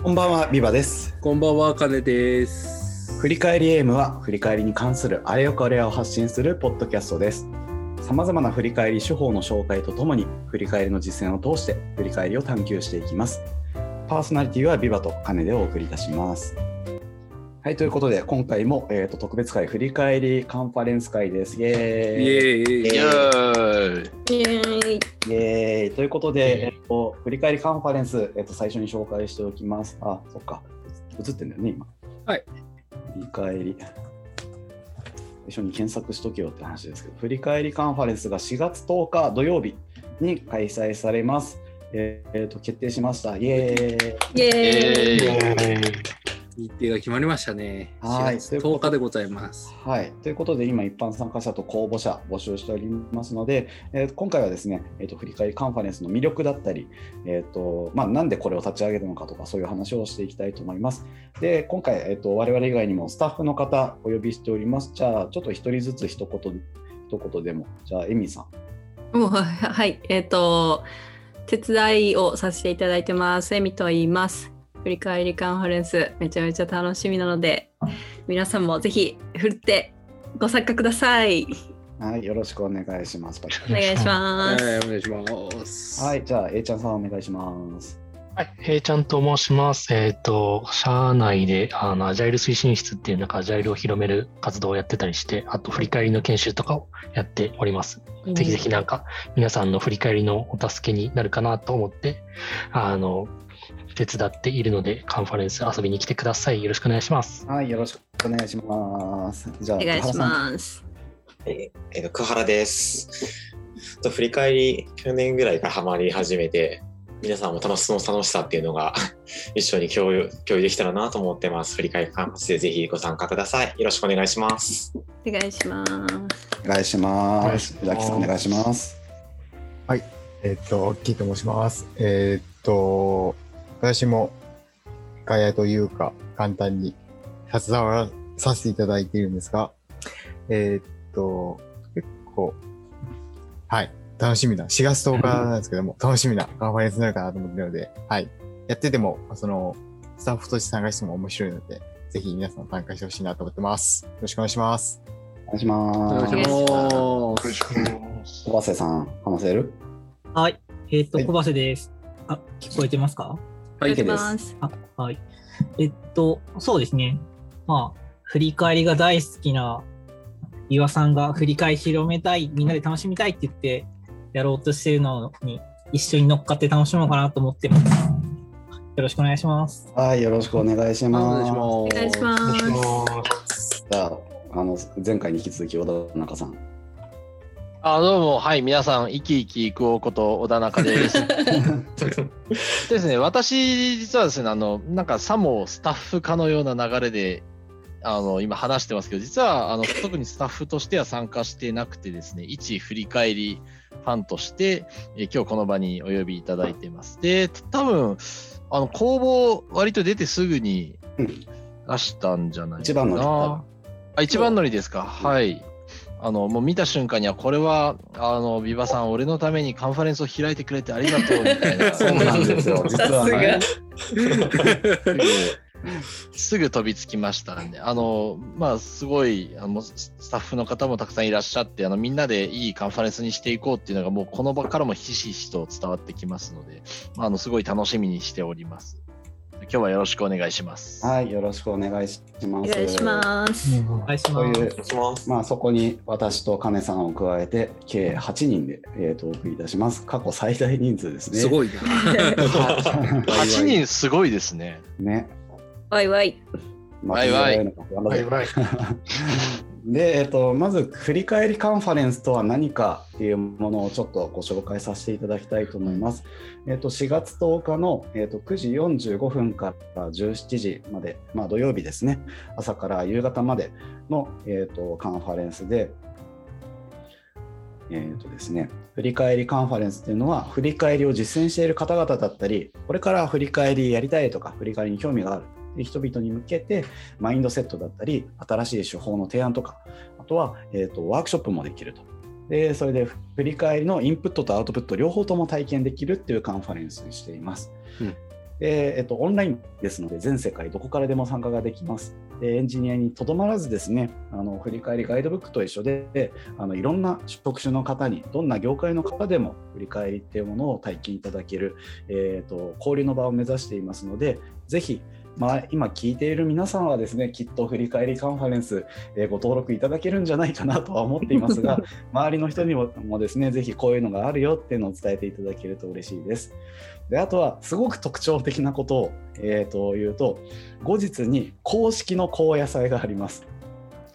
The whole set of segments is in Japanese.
こんばんは、ビバです。こんばんは、かねです。振り返りエームは、振り返りに関するあれよくあれやを発信するポッドキャストです。さまざまな振り返り手法の紹介とともに、振り返りの実践を通して、振り返りを探求していきます。パーソナリティはビバとカネでお送りいたします。はい、ということで、今回も、えー、と特別会振り返りカンファレンス会です。イエーイイエーイ。イエーイイエーイイエーイということで、えっと、振り返りカンファレンス、えっと、最初に紹介しておきます。あ、そっか。映ってんだよね、今。はい。振り返り。最初に検索しとけよって話ですけど、振り返りカンファレンスが4月10日土曜日に開催されます。えーえーと、決定しました。イエーイ。イエーイ日程が決まりましたね。はい4月10日でございます。はい、ということで今一般参加者と公募者募集しておりますので、えー今回はですね、えー、と振り返りカンファレンスの魅力だったり、えーとまあ、なんでこれを立ち上げたのかとかそういう話をしていきたいと思います。で今回、えー、と我々以外にもスタッフの方お呼びしております。じゃあちょっと一人ずつ一言一言でもじゃあエミさん。もうはいはい、えっ、と、手伝いをさせていただいてます。エミと言います。振り返りカンファレンス、めちゃめちゃ楽しみなので、皆さんもぜひ、振ってご参加ください。はい、よろしくお願いします。お願いします。はい、お願いします。はい、じゃあ A ちゃんさんお願いします。はい、平ちゃんと申します。えっ、と、社内で、あの、アジャイル推進室っていう、なんか、アジャイルを広める活動をやってたりして、あと、振り返りの研修とかをやっております。ぜひぜひ、なんか、皆さんの振り返りのお助けになるかなと思って、あの、手伝っているので、カンファレンス遊びに来てください。よろしくお願いします。はい、よろしくお願いします。じゃあお願いします。えーえーと、桑原です。と振り返り、去年ぐらいからハマり始めて、皆さんも楽しその楽しさっていうのが 一緒に共有共有できたらなと思ってます。振り返りカンでぜひご参加ください。よろしくお願いします。お願いします。お願いします。お願いしますザキさんお願いします。えっと、キーと申します。えっと、私もガヤというか、簡単に携わらさせていただいているんですが、えっと、結構、はい、楽しみな、4月10日なんですけども、楽しみなカンファレンスになるかなと思っているので、はい、やってても、その、スタッフとして参加しても面白いので、ぜひ皆さん参加してほしいなと思ってます。よろしくお願いします。お願いしおます。願いしおます。小瀬さん、話せる？はい。えっ、と、はい小橋です。あ、聞こえてますか？はいお願いします。あ、はい。えっと、そうですね。まあ、振り返りが大好きな岩さんが振り返り広めたい、みんなで楽しみたいって言ってやろうとしてるのに一緒に乗っかって楽しもうかなと思ってます。よろしくお願いします。はい、よろしくお願いしおます。お願いします。じゃあ、あの、前回に引き続き、小田中さん。あどうも、はい、皆さん、生き生きいくおこと小田中です。ですね、私、実はですね、あの、なんかさもスタッフかのような流れで、あの、今話してますけど、実は、あの、特にスタッフとしては参加してなくてですね、一振り返りファンとして、えー今日この場にお呼びいただいています。で、多分、あの、公募割と出てすぐにうん出したんじゃないかな。一番乗りだあ、一番乗りですか？はい。あの、もう見た瞬間には、これは、あの、ビバさん、俺のためにカンファレンスを開いてくれてありがとう、みたいな。そうなんですよ。実はね。すぐ飛びつきましたんで、あの、まあ、すごい、あの、ススタッフの方もたくさんいらっしゃって、あの、みんなでいいカンファレンスにしていこうっていうのが、もうこの場からもひしひしと伝わってきますので、まあ、あの、すごい楽しみにしております。今日はよろしくお願いします。はい、よろしくお願いします。お願いします。お願いしそういうます。お願いします。まあ、そこに私と金さんを加えて計8人で、えー、とお送りいたします。過去最大人数ですね。すごいな。8人すごいですね。ね。わいわい。で、えっと、まず振り返りカンファレンスとは何かっていうものをちょっとご紹介させていただきたいと思います。えっと、4月10日の、えっと、9時45分から17時まで、まあ、土曜日ですね、朝から夕方までの、えっと、カンファレンスで、えっとですね、振り返りカンファレンスっていうのは、振り返りを実践している方々だったり、これから振り返りやりたいとか、振り返りに興味がある人々に向けて、マインドセットだったり、新しい手法の提案とか、あとは、えー、とワークショップもできると。で、それで振り返りのインプットとアウトプット両方とも体験できるっていうカンファレンスにしています。うんでえっと、オンラインですので、全世界どこからでも参加ができます。でエンジニアにとどまらずですね、あの振り返りガイドブックと一緒で、あのいろんな職種の方に、どんな業界の方でも振り返りっていうものを体験いただける、えー、と交流の場を目指していますので、ぜひ、まあ、今聞いている皆さんはですね、きっと振り返りカンファレンス、えーご登録いただけるんじゃないかなとは思っていますが、周りの人にももですね、ぜひこういうのがあるよっていうのを伝えていただけると嬉しいです。であとは、すごく特徴的なことを、えー、と言うと、後日に公式の高野祭があります。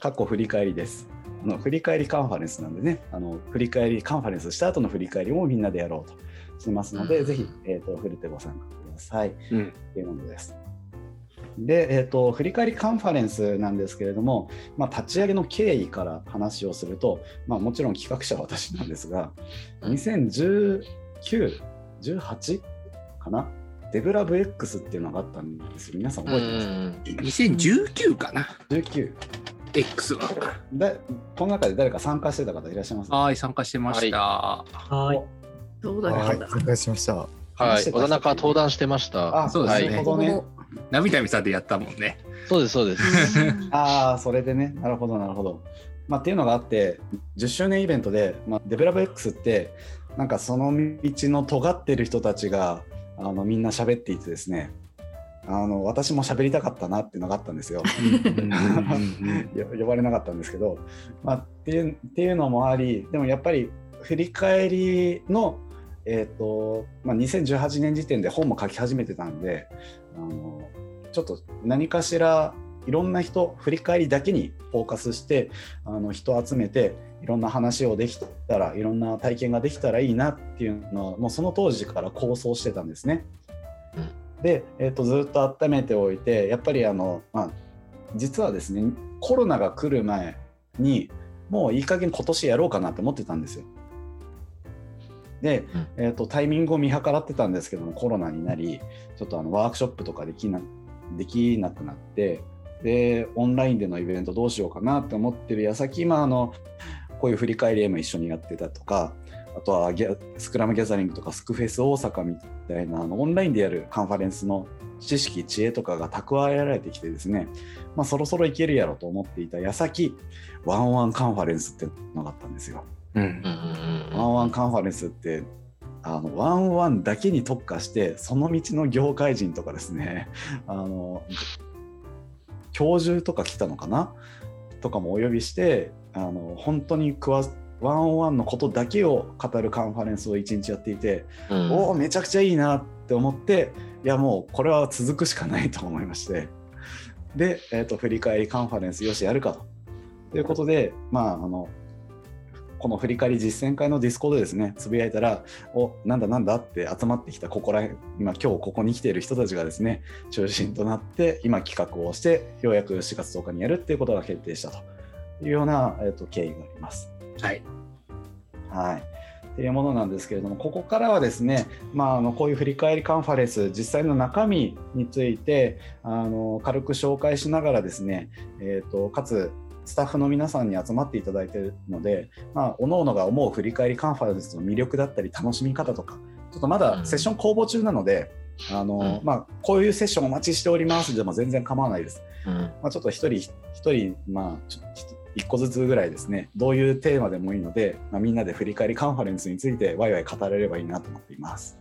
かっこ振り返りです。あの振り返りカンファレンスなんでね、あの振り返りカンファレンスした後の振り返りもみんなでやろうとしますので、うんぜひ、えー、とフルテご参加ください。うん。っていうものです。で、えー、と振り返りカンファレンスなんですけれども、まあ、立ち上げの経緯から話をすると、まあ、もちろん企画者は私なんですが、2019、18かな、デブラブ X っていうのがあったんですよ。皆さん覚えてますか、2019かな、19 X は。だこの中で誰か参加してた方いらっしゃいますか？はい、参加してました。はい。どうだはい、ったんだ？参加しました。はい。小田中は登壇してました。あ、そうですねなるほどね。涙見さでやったもんね。そうです、そうです。ああ、それでね、なるほど、なるほど。まあ、っていうのがあって、10周年イベントで、まあ、デベラブ X って、なんかその道の尖ってる人たちがあのみんな喋っていてですね、あの私も喋りたかったなっていうのがあったんですよ。よ呼ばれなかったんですけど、まあ、っていうっていうのもあり、でもやっぱり振り返りの、えーとまあ、2018年時点で本も書き始めてたんで、あのちょっと何かしらいろんな人振り返りだけにフォーカスしてあの人を集めていろんな話をできたらいろんな体験ができたらいいなっていうのはもうその当時から構想してたんですね。で、えー、とずっと温めておいてやっぱりあの、まあ、実はですねコロナが来る前にもういい加減今年やろうかなって思ってたんですよ。で、えー、とタイミングを見計らってたんですけどもコロナになりちょっとあのワークショップとかできなできなくなってでオンラインでのイベントどうしようかなって思ってる矢先今あのこういう振り返り M 一緒にやってたとかあとはスクラムギャザリングとかスクフェス大阪みたいなあのオンラインでやるカンファレンスの知識知恵とかが蓄えられてきてですね、まあ、そろそろいけるやろと思っていた矢先ワンワンカンファレンスってのがあったんですよ。うんワンワンカンファレンスってあのワンワンだけに特化してその道の業界人とかですね。あの教授とか来たのかな？とかもお呼びしてあの本当に食わワンワンのことだけを語るカンファレンスを一日やっていて、うん。おおめちゃくちゃいいなって思っていやもうこれは続くしかないと思いまして。で、えー、と振り返りカンファレンスよしやるかと。ということでまああのこの振り返り実践会のディスコードでですねつぶやいたらおなんだなんだ？って集まってきたここら辺今今日ここに来ている人たちがですね中心となって今企画をしてようやく4月10日にやるっていうことが決定したというような、えー、と経緯があります。はい。はい。っていうものなんですけれども、ここからはですね、まあ、あのこういう振り返りカンファレンス、実際の中身についてあの軽く紹介しながらですね、えー、とかつスタッフの皆さんに集まっていただいているので、まあ、各々が思う振り返りカンファレンスの魅力だったり、楽しみ方とか、ちょっとまだセッション公募中なので、あのうんまあ、こういうセッションお待ちしておりますでも全然構わないです。うんまあ、ちょっと一人一人、まあ、ちょひ一個ずつぐらいですね、どういうテーマでもいいので、まあ、みんなで振り返りカンファレンスについてワイワイ語れればいいなと思っています。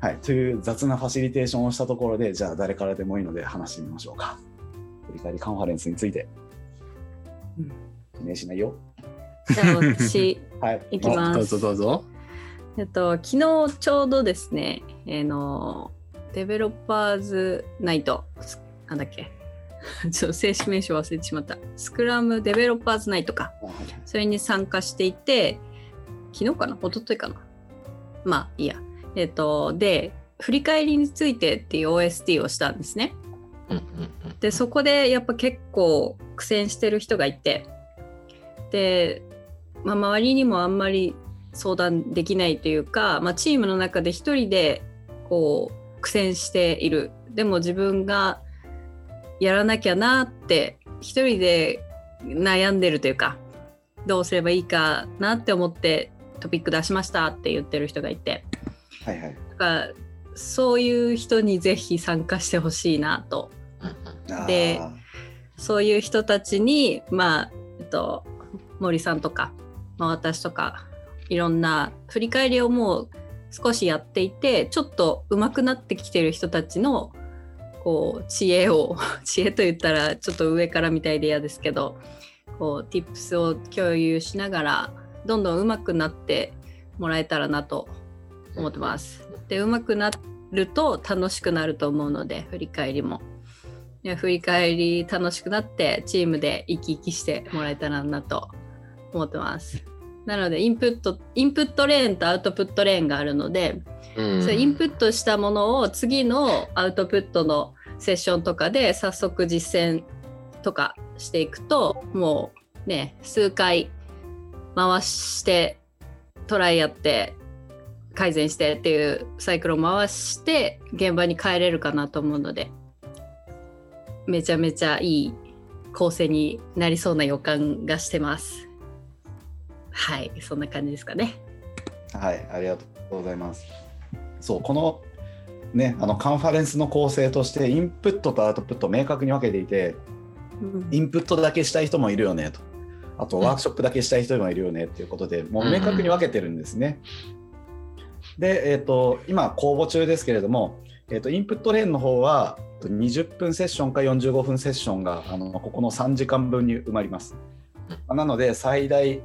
はい、という雑なファシリテーションをしたところで、じゃあ誰からでもいいので話してみましょうか。振り返りカンファレンスについて。お願いしないよ。じゃあ私 はい。いきますどうぞどうぞ。えっと、昨日ちょうどですね、あの、デベロッパーズナイト、すなんだっけ ちょっと正式名称忘れてしまった。スクラムデベロッパーズナイトか。それに参加していて、昨日かな？一昨日かな？まあいいや。えっと、で、振り返りについてっていう OST をしたんですね。うんうんでそこでやっぱ結構苦戦してる人がいてで、まあ、周りにもあんまり相談できないというか、まあ、チームの中で一人でこう苦戦しているでも自分がやらなきゃなって一人で悩んでるというかどうすればいいかなって思ってトピック出しましたって言ってる人がいてはいはい。だからそういう人にぜひ参加してほしいなとであそういう人たちにまあえっと森さんとか、まあ、私とかいろんな振り返りをもう少しやっていてちょっと上手くなってきてる人たちのこう知恵を 知恵と言ったらちょっと上からみたいで嫌ですけどこう tips を共有しながらどんどん上手くなってもらえたらなと思ってます。で上手くなると楽しくなると思うので振り返りも。で振り返り楽しくなってチームで生き生きしてもらえたらなと思ってます。なのでインプットインプットレーンとアウトプットレーンがあるので、うんそれインプットしたものを次のアウトプットのセッションとかで早速実践とかしていくともうね数回回してトライやって改善してっていうサイクルを回して現場に帰れるかなと思うのでめちゃめちゃいい構成になりそうな予感がしてます。はいそんな感じですかね。はい、ありがとうございます。そう、このね、あのカンファレンスの構成として、インプットとアウトプットを明確に分けていて、インプットだけしたい人もいるよねと。あと、ワークショップだけしたい人もいるよねっていうことで、もう明確に分けてるんですね。で、えー、と今、公募中ですけれども、えー、とインプットレーンの方はえーと20分セッションか45分セッションがあのここの3時間分に埋まります。なので、最大、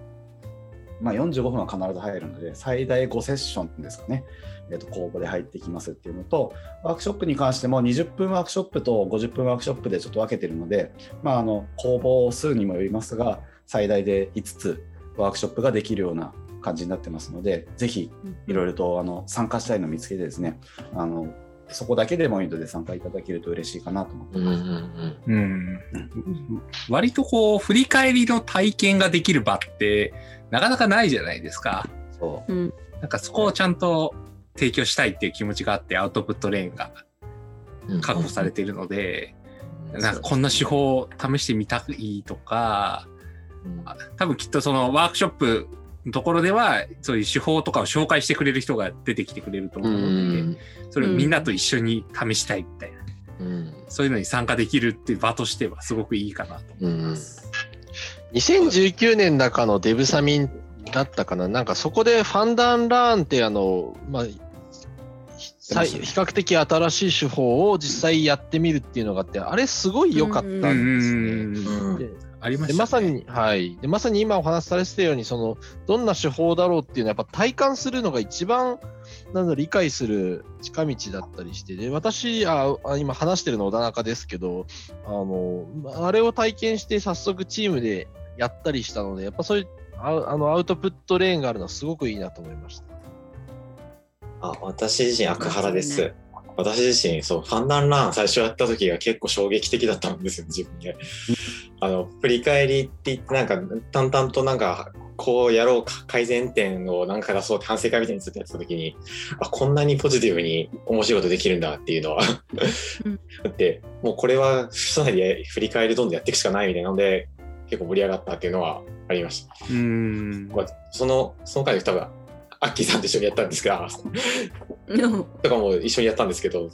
まあ、45分は必ず入るので、最大5セッションですかね、えー、と公募で入ってきますっていうのと、ワークショップに関しても20分ワークショップと50分ワークショップでちょっと分けてるので、まあ、あの公募数にもよりますが、最大で5つワークショップができるような感じになってますので、ぜひいろいろとあの参加したいのを見つけてですね、あのそこだけでもいいので参加いただけると嬉しいかなと思ってうんうます。んうん。割とこう、振り返りの体験ができる場って、なかなかないじゃないですか。そううんなんかそこをちゃんと提供したいっていう気持ちがあって、アウトプットレーンがうん確保されているので、うんなんかこんな手法を試してみたいとか、多分きっとそのワークショップのところでは、そういう手法とかを紹介してくれる人が出てきてくれるとう思うので、ん。それをみんなと一緒に試したいみたいな、うん。そういうのに参加できるっていう場としてはすごくいいかなと思います。2019年の中のデブサミンだったかな、なんかそこでファンダンラーンってあの、まあ、比較的新しい手法を実際やってみるっていうのがあって、あれすごい良かったんですね。うん。でありました、ね、でまさに、はい。で、まさに今お話しされてたように、その、どんな手法だろうっていうのは、やっぱ体感するのが一番、なんだ理解する近道だったりして、で、私、ああ今話してるの小田中ですけど、あの、あれを体験して早速チームでやったりしたので、やっぱそういう、ああの、アウトプットレーンがあるのはすごくいいなと思いました。あ私自身、アクハラです。私自身、そう、ファンダンラン最初やった時が結構衝撃的だったんですよ、自分で。あの、振り返りって言って、なんか、淡々となんか、こうやろうか、改善点をなんか出そうって反省会みたいにずっとやってた時に、あ、こんなにポジティブに面白いことできるんだっていうのはうん だって、もうこれは、社内で振り返りどんどんやっていくしかないみたいなので、結構盛り上がったっていうのはありました。うーん。まあその、その回多分、アッキーさんと一緒にやったんですが、うんとかも一緒にやったんですけど、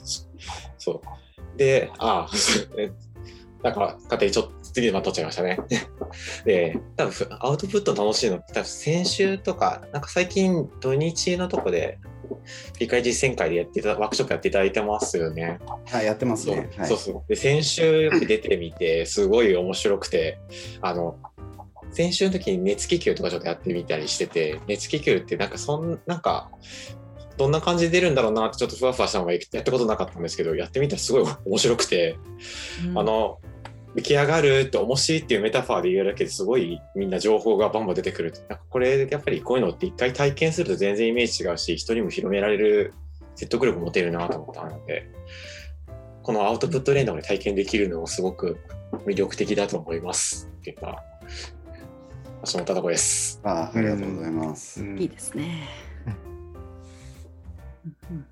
そう。で、ああ、えなんか、勝手にちょっと次でまとっちゃいましたね。で、多分アウトプット楽しいのって、多分先週とか、なんか最近土日のとこで、振り返り実践会でやっていた、ワークショップやっていただいてますよね。はい、やってますそうね。はいそうそう。で、先週出てみて、すごい面白くて、あの、先週の時に熱気球とかちょっとやってみたりしてて、熱気球ってなんかそん、なんか、どんな感じで出るんだろうなってちょっとふわふわしたのがやったことなかったんですけど、やってみたらすごい 面白くて、あの、浮き上がるって面白いっていうメタファーで言うだけですごいみんな情報がバンバン出てくる。なんかこれやっぱりこういうのって一回体験すると全然イメージ違うし、人にも広められる説得力持てるなと思ったので、このアウトプットレーンで体験できるのもすごく魅力的だと思います。っていうか、橋本孝子です。あありがとうございます。いいですね。うん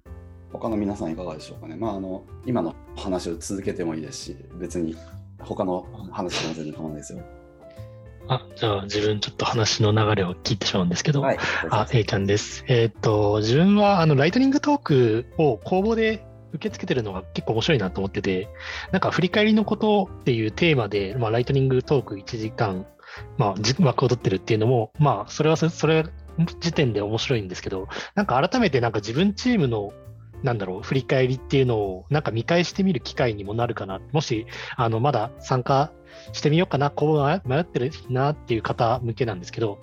他の皆さんいかがでしょうかね。まあ、あの今の話を続けてもいいですし、別に他の話でも全然構わないですよ。あ、じゃあ自分ちょっと話の流れを聞いてしまうんですけど、はい。あ、A ちゃんです。えーっと、自分はあのライトニングトークを公募で受け付けてるのが結構面白いなと思ってて、なんか振り返りのことっていうテーマで、まあ、ライトニングトーク1時間、まあ、じ枠を取ってるっていうのも、まあ、それはそれ時点で面白いんですけど、なんか改めてなんか自分チームのなんだろう、振り返りっていうのをなんか見返してみる機会にもなるかな。もし、あの、まだ参加してみようかな、こう迷ってるなっていう方向けなんですけど、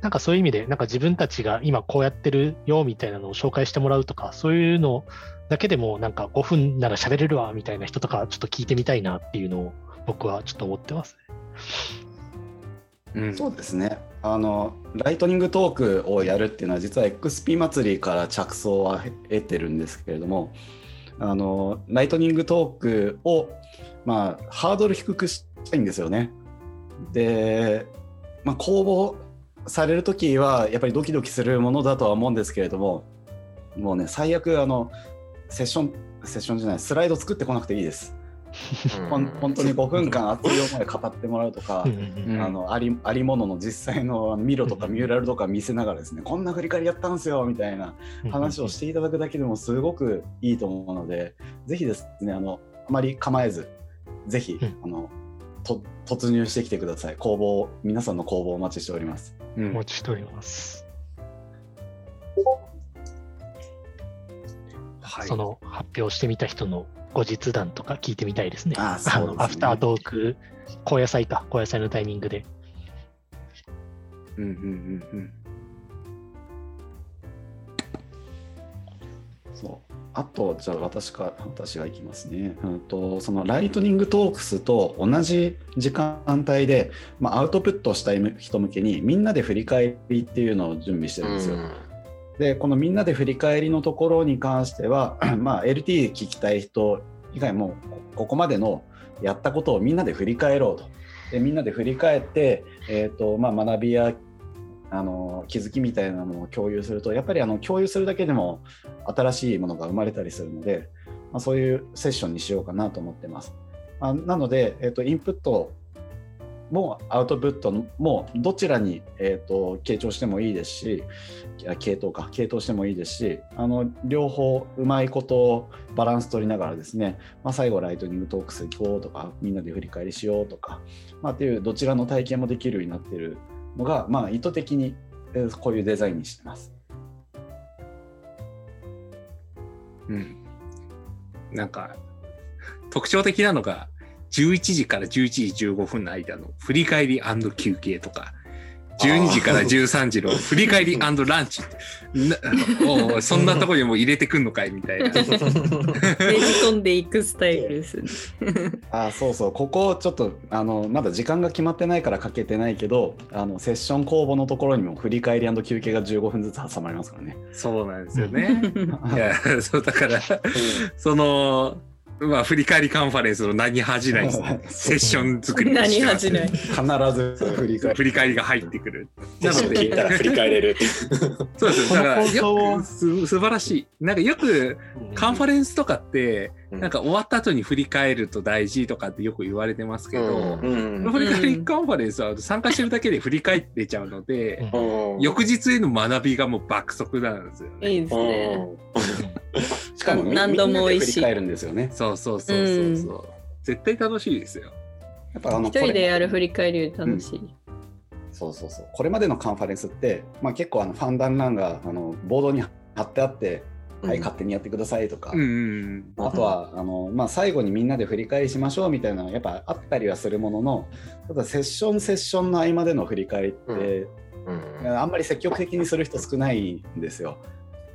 なんかそういう意味で、なんか自分たちが今こうやってるよみたいなのを紹介してもらうとか、そういうのだけでもなんか5分なら喋れるわみたいな人とかちょっと聞いてみたいなっていうのを僕はちょっと思ってますね。うんそうですね。あのライトニングトークをやるっていうのは実は XP 祭りから着想は得てるんですけれども、あのライトニングトークをまあハードル低くしたいんですよね。で、まあ、公募される時はやっぱりドキドキするものだとは思うんですけれども、もうね最悪あのセッションセッションじゃないスライド作ってこなくていいです。ほん本当に5分間熱い思い語ってもらうとか。うんあのありありものの実際のあのミロとかミューラルとか見せながらですね、こんな振り返りやったんですよみたいな話をしていただくだけでもすごくいいと思うので、ぜひですね、あのあまり構えず、ぜひ、うんあのと突入してきてください。工房、皆さんの工房お待ちしております。うんお待ちしております。はいその発表してみた人の後日談とか聞いてみたいですね。あねのアフタートーク、高野菜か、高野菜のタイミングで。うんうんうんうんそうあと、じゃあ私か私がいきますね。うんとそのライトニングトークスと同じ時間帯で、まあ、アウトプットしたい人向けにみんなで振り返りっていうのを準備してるんですよ。でこのみんなで振り返りのところに関しては、まあ、LT 聞きたい人以外もここまでのやったことをみんなで振り返ろうと。でみんなで振り返って、えーとまあ、学びやあの気づきみたいなのを共有するとやっぱりあの共有するだけでも新しいものが生まれたりするので、まあ、そういうセッションにしようかなと思ってます。あなので、えー、とインプットもアウトプットもどちらに、えー、と傾聴してもいいですしいや系統か系統してもいいですしあの両方うまいことをバランス取りながらですね、まあ、最後ライトニングトークス行こうとかみんなで振り返りしようとか、まあ、っていうどちらの体験もできるようになっているのが、まあ、意図的にこういうデザインにしてます。うんなんか特徴的なのが11時から11時15分の間の振り返り休憩とか12時から13時の振り返りランチなおうそんなところにも入れてくんのかいみたいな。ねじ込んでいくスタイルですね。あそうそうここちょっとあのまだ時間が決まってないからかけてないけどあのセッション公募のところにも振り返り休憩が15分ずつ挟まりますからね。そうなんですよね。いやそうだからそのまあ振り返りカンファレンスの何恥じない セッション作りを何してます恥じない。必ず振り返り振り返りが入ってくる。なので聞いたら振り返れる。そうですよ。だからよくす素晴らしい。なんかよくカンファレンスとかって、うんなんか終わった後に振り返ると大事とかってよく言われてますけど、うんこの振り返りカンファレンスは参加してるだけで振り返ってちゃうので、うん翌日への学びがもう爆速なんですよね。いいですね。しかもみ何度も美味しい。振り返るんですよね。そうそうそうそう。そう。絶対楽しいですよ。やっぱあの一人でやるこ振り返りより楽しい。れそうそうそう。これまでのカンファレンスって、まあ、結構あのファンダンランがあのボードに貼ってあって、はい勝手にやってくださいとか、うんうんあとはあの、まあ、最後にみんなで振り返りしましょうみたいなのがやっぱあったりはするもののただセッションセッションの合間での振り返りって、うん。あんまり積極的にする人少ないんですよ。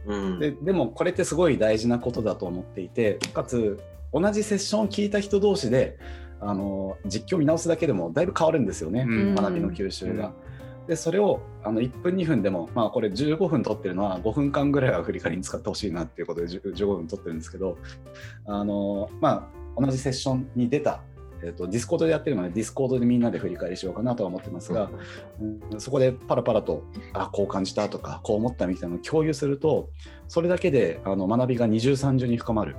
うん。ででもこれってすごい大事なことだと思っていてかつ同じセッションを聞いた人同士であの実況見直すだけでもだいぶ変わるんですよね、うん。学びの吸収が。でそれをあの1分2分でも、まあ、これ15分取ってるのは5分間ぐらいは振り返りに使ってほしいなっていうことで10 15分取ってるんですけどあの、まあ、同じセッションに出た、えっとディスコードでやってるのでディスコードでみんなで振り返りしようかなとは思ってますが、うんそこでパラパラとあこう感じたとかこう思ったみたいなのを共有するとそれだけであの学びが二重三重に深まる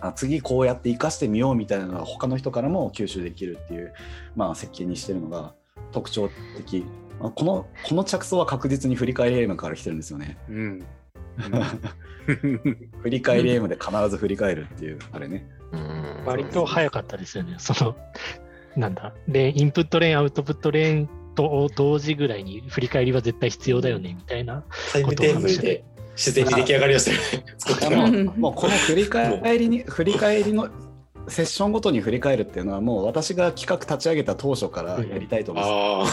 あ次こうやって生かしてみようみたいなのが他の人からも吸収できるっていう、まあ、設計にしてるのが特徴的。あこのこの着想は確実に振り返りエイムから来てるんですよね。うん。振り返りエイムで必ず振り返るっていう、あれね。うん割と早かったですよね。その、なんだ、レーンインプットレーン、アウトプットレーンと同時ぐらいに振り返りは絶対必要だよね、みたいな。タイムテーブルで自然に出来上がり ましたよね。もうこの振り返りに振り返りのセッションごとに振り返るっていうのはもう私が企画立ち上げた当初からやりたいと思いま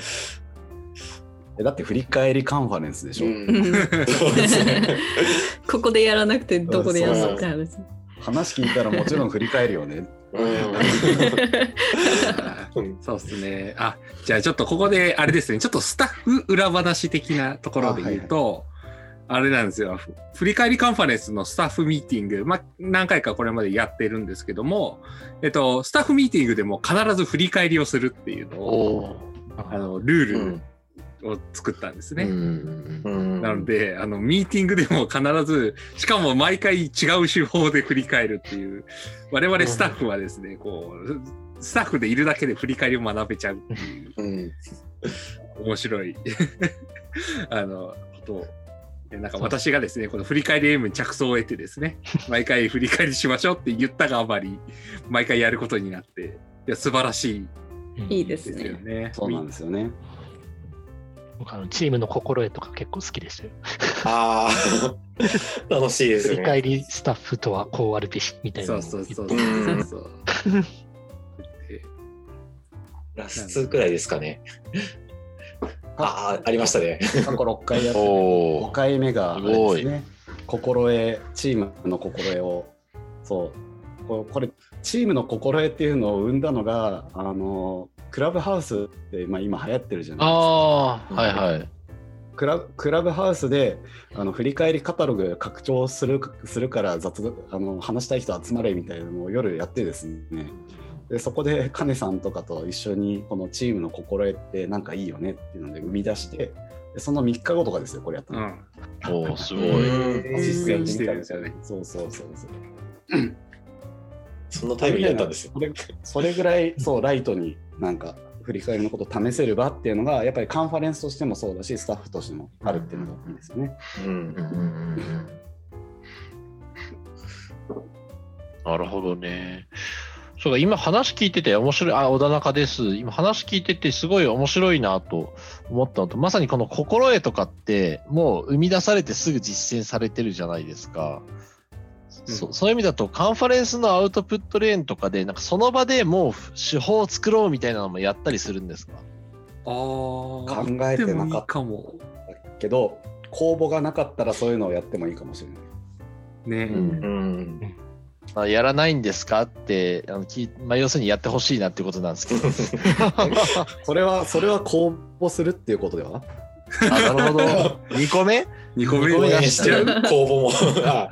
す。だって振り返りカンファレンスでしょ。う。ここでやらなくてどこでやるのって話。話聞いたらもちろん振り返るよね。うんそうですね。あ、じゃあちょっとここであれですね、ちょっとスタッフ裏話的なところで言うと、あれなんですよ。ふ振り返りカンファレンスのスタッフミーティング、まあ、何回かこれまでやってるんですけども、えっと、スタッフミーティングでも必ず振り返りをするっていうのを、あの、ルうーんルを作ったんですね。なので、あの、ミーティングでも必ず、しかも毎回違う手法で振り返るっていう、我々スタッフはですね、こう、スタッフでいるだけで振り返りを学べちゃうっていう、うん面白い、あの、ことを、でなんか私がですね、この振り返り M に着想を得てですね、毎回振り返りしましょうって言ったがあまり、毎回やることになって、いや素晴らしいいいです。ね。そうなんですよね。僕あのチームの心得とか結構好きでしたよ。ああ。楽しいですね。振り返りスタッフとはこうあるべしみたいなそうのを言って。そうそうそうそう。でラス2くらいですかね。ああ、ありましたね。過去6回やってお5回目がですね。心得、チームの心得を、そう、ここれ、チームの心得っていうのを生んだのが、あの、クラブハウスって、まあ、今流行ってるじゃないですか。ああ、はいはい。クラクラブハウスであの振り返りカタログ拡張するするから雑あの話したい人集まれみたいなのを夜やってですねでそこでカネさんとかと一緒にこのチームの心得ってなんかいいよねっていうので生み出してでその3日後とかですよこれやったの、うん。おお、すごい。うん実践してるんですよね。そうそうそうそうそんなタイムリーだったんですよ。それそれぐらいそうライトになんか振り返りのことを試せる場っていうのがやっぱりカンファレンスとしてもそうだしスタッフとしてもあるっていうのがいいですよね。うんうんうんうんうんなるほどね。そうか、今話聞いてて面白い、あ、小田中です。今話聞いててすごい面白いなと思ったのと、まさにこの心得とかって、もう生み出されてすぐ実践されてるじゃないですか。そそういう意味だと、カンファレンスのアウトプットレーンとかで、なんかその場でもう手法を作ろうみたいなのもやったりするんですか？ああ、考考えてなかったもいいかも。けど公募がなかったらそういうのをやってもいいかもしれない。ね。うんうん。まあ、やらないんですか？って、あのきまあ、要するにやってほしいなっていうことなんですけど。それはそれは公募するっていうことでは？あなるほど。2個目？2個目二個目に出しちゃうしちゃう公募も。あ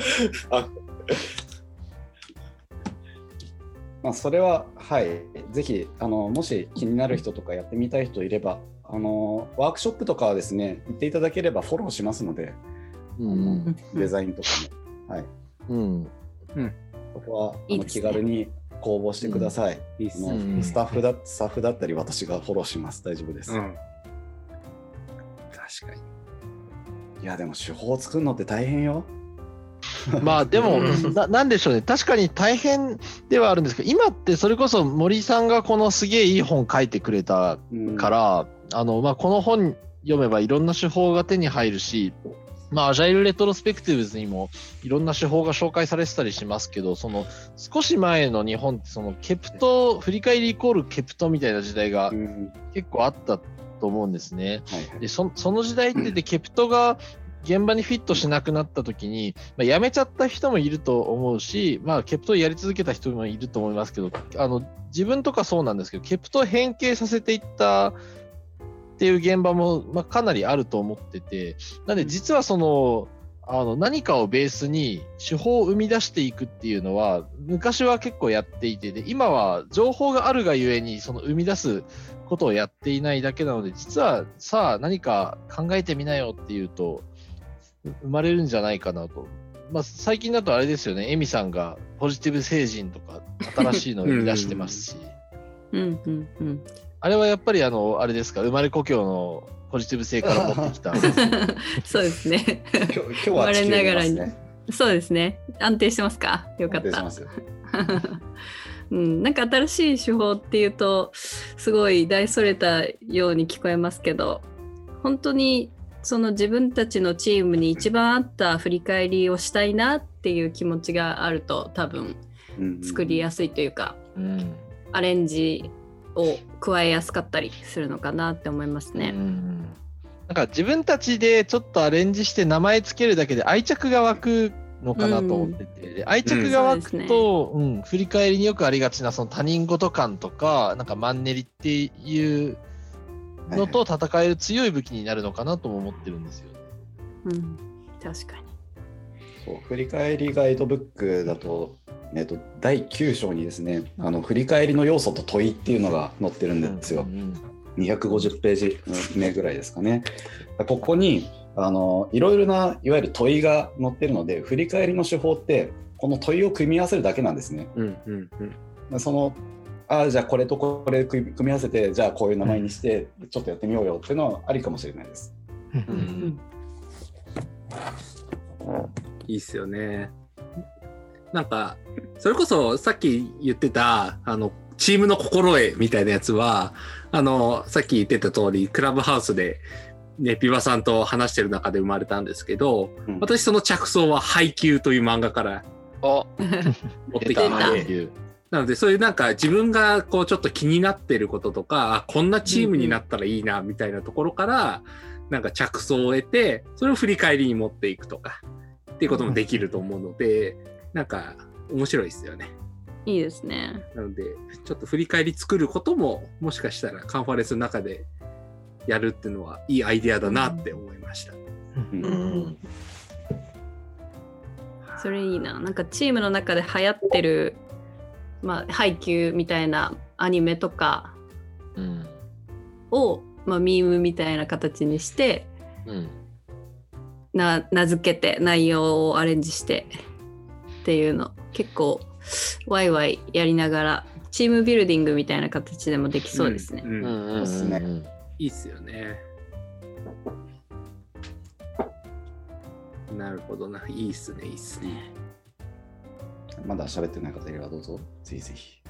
あまあ、それは、はい、ぜひあの、もし気になる人とかやってみたい人いれば、あのワークショップとかはですね、行っていただければフォローしますので、うん。デザインとかも。はい、うん。そこはあのいいですね気軽に公募してください。うんスタッフだスタッフだったり、私がフォローします。大丈夫です。うん。確かに。いや、でも手法を作るのって大変よ。まあでもうん。な、なんでしょうね、確かに大変ではあるんですけど、今ってそれこそ森さんがこのすげえいい本書いてくれたうん。から、あのまあ、この本読めばいろんな手法が手に入るし、まあ、アジャイルレトロスペクティブズにもいろんな手法が紹介されてたりしますけど、その少し前の日本ってそのケプト、振り返りイコールケプトみたいな時代がうん。結構あったと思うんですね。はいはい。でそその時代ってで ケプトが現場にフィットしなくなった時に、まあ、辞めちゃった人もいると思うし、まあ、ケプトをやり続けた人もいると思いますけどあの自分とかそうなんですけどケプトを変形させていったっていう現場も、まあ、かなりあると思っててなんで実はそのあの何かをベースに手法を生み出していくっていうのは昔は結構やっていてで今は情報があるがゆえにその生み出すことをやっていないだけなので実はさあ何か考えてみなよっていうとう生まれるんじゃないかなと。まあ、最近だとあれですよね、エミさんがポジティブ星人とか新しいのを生み出してますし、うんうんうん。あれはやっぱりあの、あれですか、生まれ故郷のポジティブ性から持ってきた。そうですね。今日今日は地球にいますね。そうですね。安定してますか？よかった安定しま。すよ うん、なんか新しい手法っていうとすごい大それたように聞こえますけど本当にその自分たちのチームに一番合った振り返りをしたいなっていう気持ちがあると多分うんうん作りやすいというか、うん。アレンジを加えやすかったりするのかなって思いますね。うんなんか自分たちでちょっとアレンジして名前つけるだけで愛着が湧くのかなと思ってて、で愛着が湧くと、うん振り返りによくありがちなその他人事感とかなんかマンネリっていうのと戦える強い武器になるのかなとも思ってるんですよ。うん、確かに。そう振り返りガイドブックだと,、えっと第9章にですねあの振り返りの要素と問いっていうのが載ってるんですよ。うん250ページ目ぐらいですかね。ここにあのいろいろないわゆる問いが載ってるので振り返りの手法ってこの問いを組み合わせるだけなんですね。うんうんうん。そのああじゃあこれとこれ組み合わせてじゃあこういう名前にしてちょっとやってみようよっていうのはありかもしれないです。うん。いいっすよね。なんか、それこそさっき言ってた、あの、チームの心得みたいなやつは、あの、さっき言ってた通り、クラブハウスで、ね、ピバさんと話してる中で生まれたんですけど、うん。私その着想は配給という漫画からお。持ってきて。いて、いうなのでそういうなんか自分がこうちょっと気になってることとか、あこんなチームになったらいいなみたいなところから、なんか着想を得て、それを振り返りに持っていくとか、っていうこともできると思うので、なんか面白いですよね。いいですね。なので、ちょっと振り返り作ることも、もしかしたらカンファレンスの中でやるっていうのはいいアイデアだなって思いました。うんうんそれいいな。なんかチームの中で流行ってる、まあ、配給みたいなアニメとかうんを、まあ、ミームみたいな形にしてうんな名付けて内容をアレンジしてっていうの結構ワイワイやりながらチームビルディングみたいな形でもできそうですね。いいっすよね。なるほどな。いいっすね、いいっすね。まだ喋ってない方いればどうぞ。ぜひぜひ。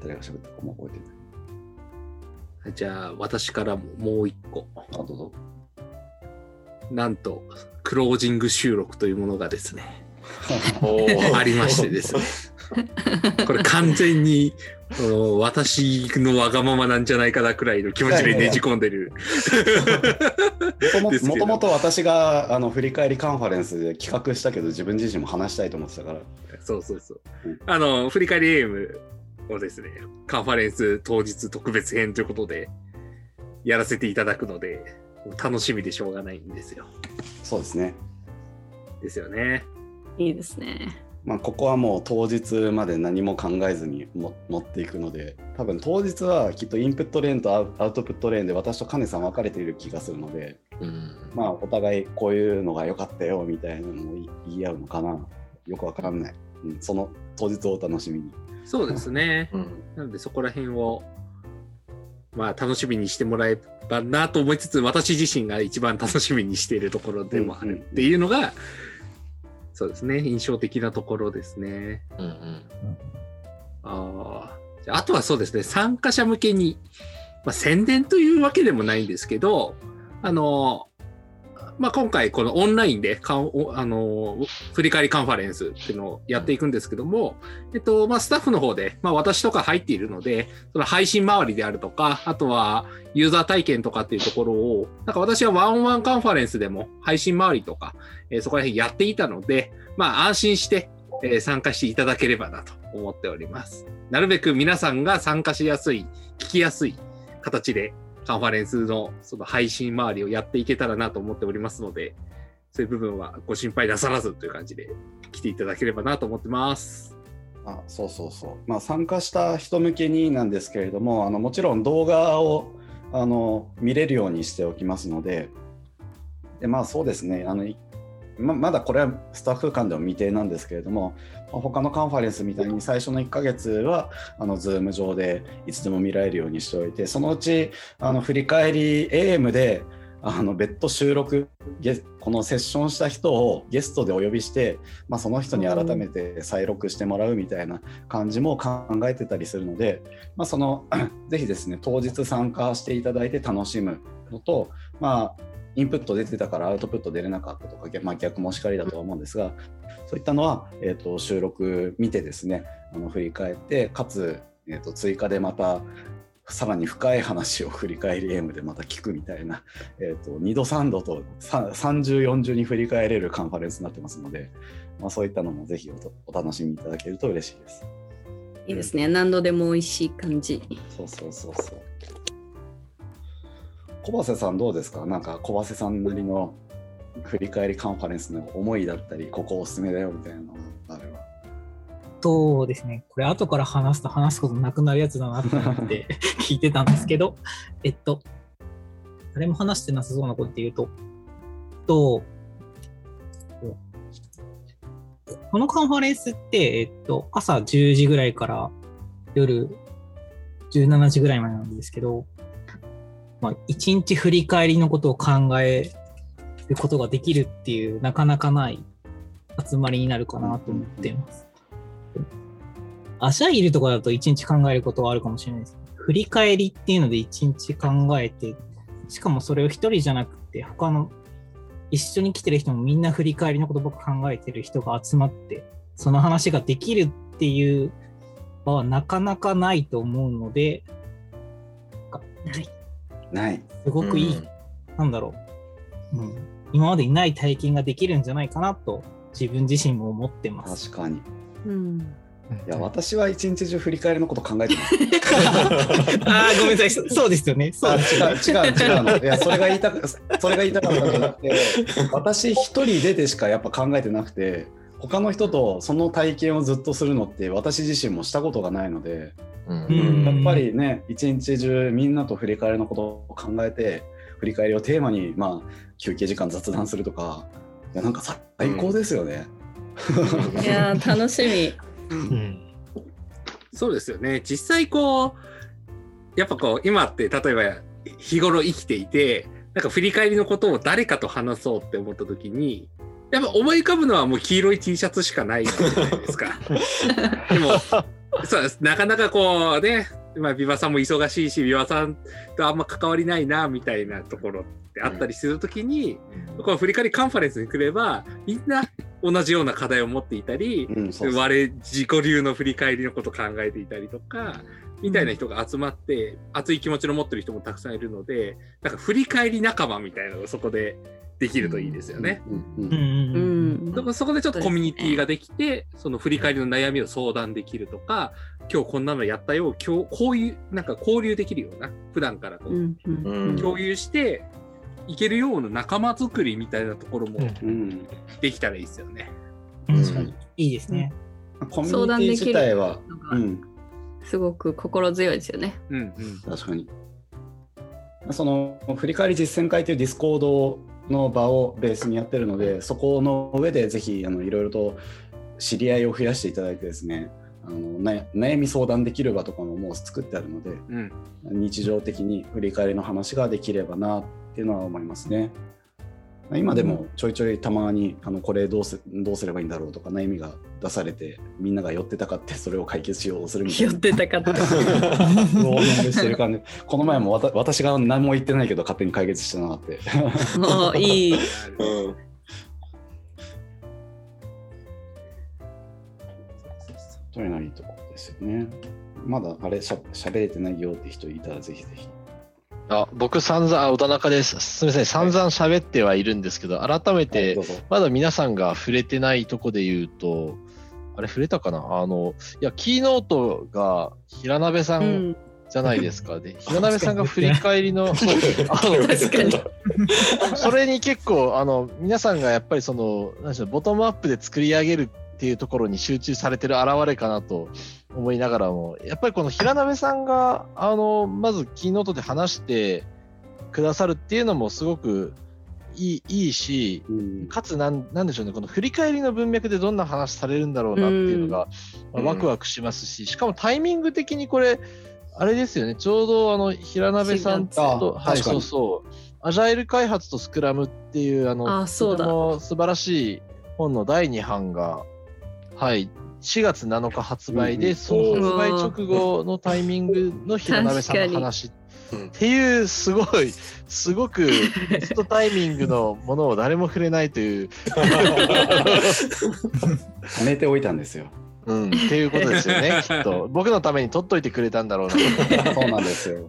誰が喋ったかも覚えてない。じゃあ、私からももう一個。あ、どうぞ。なんと、クロージング収録というものがですね、ありましてですね。これ完全に私のわがままなんじゃないかなくらいの気持ちでねじ込んでる。もともと私があの振り返りカンファレンスで企画したけど自分自身も話したいと思ってたから。そうそうそううん。あの、振り返りゲームをですね、カンファレンス当日特別編ということでやらせていただくので、楽しみでしょうがないんですよ。そうですね。ですよね。いいですね。まあ、ここはもう当日まで何も考えずにも持っていくので多分当日はきっとインプットレーンとアウトプットレーンで私とカネさん分かれている気がするのでうん。まあお互いこういうのが良かったよみたいなのを言い合うのかな。よくわからない、うん、その当日をお楽しみに。そうですね。うん。なのでそこら辺を、まあ楽しみにしてもらえばなと思いつつ、私自身が一番楽しみにしているところでもあるっていうのが、そうですね、印象的なところですね。うんうんああ。じゃああとはそうですね、参加者向けに、まあ、宣伝というわけでもないんですけど、あの、まあ、今回このオンラインでかんあの振り返りカンファレンスっていうのをやっていくんですけども、えっとまあ、スタッフの方で、まあ、私とか入っているのでその配信周りであるとかあとはユーザー体験とかっていうところをなんか私はワンオンワンカンファレンスでも配信周りとか、えーそこら辺やっていたので、まあ、安心して、え参加していただければなと思っております。なるべく皆さんが参加しやすい聞きやすい形でカンファレンスのその配信周りをやっていけたらなと思っておりますので、そういう部分はご心配なさらずという感じで来ていただければなと思ってます。あそうそうそう、まあ、参加した人向けになんですけれどもあのもちろん動画をあの見れるようにしておきますのででまあそうですねあのままだこれはスタッフ間でも未定なんですけれども、他のカンファレンスみたいに最初の1ヶ月はあの Zoom 上でいつでも見られるようにしておいてそのうちあの振り返り AM であの別途収録このセッションした人をゲストでお呼びして、まあ、その人に改めて再録してもらうみたいな感じも考えてたりするので、まあ、その ぜひですね当日参加していただいて楽しむのと、まあ、インプット出てたからアウトプット出れなかったとか、逆まあ、逆もしかりだとは思うんですがそういったのは、えー、と収録見てですねあの振り返ってかつ、えー、と追加でまたさらに深い話を振り返り M でまた聞くみたいな、えー、と2度3度と3040に振り返れるカンファレンスになってますので、まあ、そういったのもぜひおお楽しみいただけると嬉しいです。いいですね。何度でも美味しい感じ。そうそうそうそう。小橋さんどうですか？なんか小橋さんなりの振り返りカンファレンスの思いだったり、ここおすすめだよみたいなのがあれば。そうですね。これ後から話すと話すことなくなるやつだなと思って 聞いてたんですけど、えっと、誰も話してなさそうなこと言うと、と、このカンファレンスって、えっと、朝10時ぐらいから夜17時ぐらいまでなんですけど、まあ、一日振り返りのことを考えることができるっていう、なかなかない集まりになるかなと思っています。アジャイルとかだと一日考えることはあるかもしれないです。振り返りっていうので一日考えて、しかもそれを一人じゃなくて、他の一緒に来てる人もみんな振り返りのことばっか考えてる人が集まって、その話ができるっていう場はなかなかないと思うので、ない。ない。すごくいい、なんだろう、うん、今までにない体験ができるんじゃないかなと自分自身も思ってます。確かに。うん。いや、私は一日中振り返りのこと考えてます。ああ、ごめんなさい。そそうですよね。そう。違う違う違うの。いや、それが言いたく、それが言いたかったんじゃなくて、私一人ででしかやっぱ考えてなくて、他の人とその体験をずっとするのって私自身もしたことがないので、うんうんやっぱりね、一日中みんなと振り返りのことを考えて、振り返りをテーマに、まあ、休憩時間雑談するとか、いやなんか最高ですよね。いやー、楽しみ。うんそうですよね。実際こう、やっぱこう、今って例えば日頃生きていて、なんか振り返りのことを誰かと話そうって思った時に、やっぱ思い浮かぶのはもう黄色い T シャツしかないじゃないですか。でも、そうです。なかなかこうね、まあ、ビバさんも忙しいし、ビバさんとあんま関わりないな、みたいなところってあったりするときに、この振り返りカンファレンスに来れば、みんな同じような課題を持っていたり、うん、そうそう我自己流の振り返りのことを考えていたりとか、みたいな人が集まって、熱い気持ちの持ってる人もたくさんいるので、なんか振り返り仲間みたいなのがそこでできるといいですよね。うんうんうんうんううんん。だからそこでちょっとコミュニティができて、その振り返りの悩みを相談できるとか、今日こんなのやったよ、今日こういう、なんか交流できるような、普段からこう、うんうんうん共有していけるような仲間作りみたいなところもうんうんできたらいいですよね。うん確かにいいですね。コミュニティ自体は、うん、すごく心強いですよね。うんうん。確かに。その振り返り実践会というディスコードの場をベースにやってるので、そこの上でぜひあのいろいろと知り合いを増やしていただいてですね、あのな悩み相談できる場とかももう作ってあるので、うん。日常的に振り返りの話ができればなっていうのは思いますね。今でもちょいちょいたまにあのこれどうすどうすればいいんだろうとか悩みが出されてみんなが寄ってたかってそれを解決しようとするみたい寄なってたかっ た。ローミングしてる感じ。この前もわた私が何も言ってないけど勝手に解決したなって。もういい。うんそういうのはいいとこですよね。まだあれしゃ喋れてないよって人いたらぜひぜひ。あ僕散々あ小田中です。すみません。散々喋ってはいるんですけど改めはいて。まだ皆さんが触れてないとこで言うとあれ触れたかな？あのいやキーノートが平鍋さうん。ん。じゃないですか、で平鍋さんが振り返りの そうあのそれに結構あの皆さんがやっぱりそのなんでしょうボトムアップで作り上げるっていうところに集中されてる表れかなと思いながらもやっぱりこの平鍋さんがあのまずキーノートで話してくださるっていうのもすごくいいいいし、うん。かつなん、なんでしょうね、この振り返りの文脈でどんな話されるんだろうなっていうのが、うん。まあワクワクしますし、しかもタイミング的にこれ、あれですよね、ちょうどあの平鍋さんと、4月はい、そうそう、アジャイル開発とスクラムっていう、あの、あそうだ。素晴らしい本の第2版が、はい、4月7日発売で、うんその発売直後のタイミングの平鍋さんの話うんっていう、すごい、すごくベストタイミングのものを誰も触れないという、貯めておいたんですよ。うん、っていうことですよね、きっと。僕のために取っといてくれたんだろうな。そうなんですよ。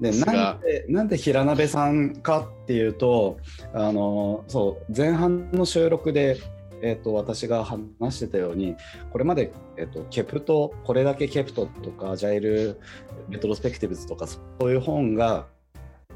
でなんでなんで平鍋さんかっていうとあのそう前半の収録で、えっと私が話してたようにこれまで、えっとケプトこれだけケプトとかアジャイルレトロスペクティブズとかそういう本が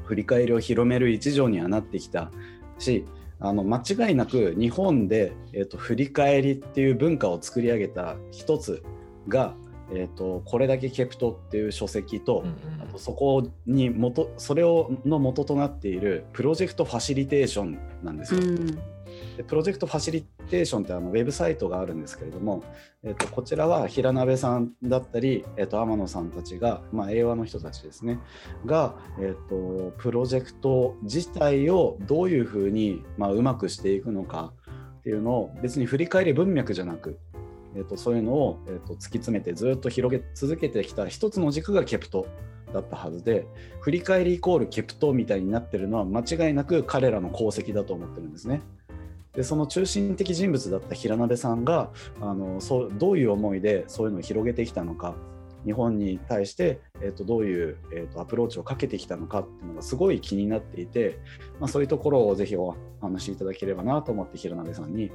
振り返りを広める一助にはなってきたしあの間違いなく日本で、えっと振り返りっていう文化を作り上げた一つが、えっとこれだけケプトっていう書籍と、あとそこに元それをの元となっているプロジェクトファシリテーションなんですよ。うんでプロジェクトファシリテーションってあのウェブサイトがあるんですけれども、えっとこちらは平鍋さんだったり、えっと天野さんたちが、まあ、英和の人たちですねが、えっとプロジェクト自体をどういうふうに、まあ、うまくしていくのかっていうのを別に振り返り文脈じゃなく、えっとそういうのを、えっと突き詰めてずっと広げ続けてきた一つの軸がケプトだったはずで振り返りイコールケプトみたいになってるのは間違いなく彼らの功績だと思ってるんですね。でその中心的人物だった平鍋さんがあのそうどういう思いでそういうのを広げてきたのか日本に対して、えー、とどういう、えー、とアプローチをかけてきたのかっていうのがすごい気になっていて、まあ、そういうところをぜひお話しいただければなと思って平鍋さんに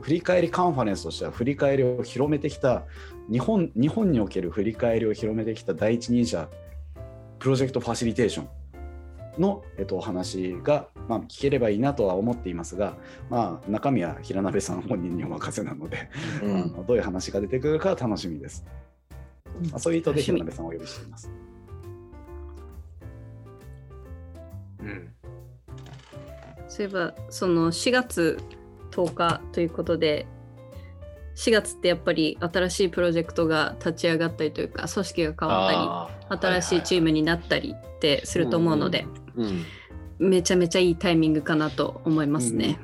振り返りカンファレンスとしては振り返りを広めてきた日本日本における振り返りを広めてきた第一人者プロジェクトファシリテーションの、えっと、お話が、まあ、聞ければいいなとは思っていますが、まあ、中身は平鍋さん本人にお任せなので、うあんのどういう話が出てくるかは楽しみです。まあ、そういう意図で平鍋さんをお呼びしています。うん。そういえばその4月10日ということで4月ってやっぱり新しいプロジェクトが立ち上がったりというか組織が変わったり新しいチームになったりってすると思うので、うんめちゃめちゃいいタイミングかなと思いますね。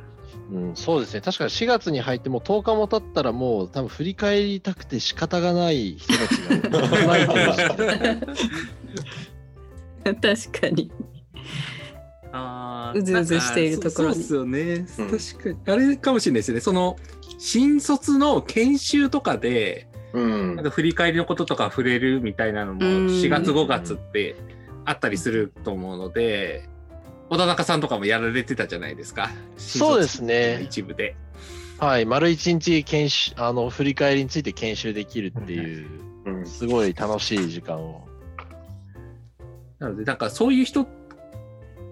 うん、そうですね。確かに4月に入ってもう10日も経ったらもう多分振り返りたくて仕方がない人たちがいっぱいいてるし確かに。あうずうずしているところに。そうそうですよね、うん。確かに。あれかもしれないですね。その新卒の研修とかでうん。なんか振り返りのこととか触れるみたいなのもうん。4月5月ってあったりすると思うので小田中さんとかもやられてたじゃないですか。そうですね。一部で。はい、丸一日研修、あの、振り返りについて研修できるっていう、うん。すごい楽しい時間を。なのでなんかそういう人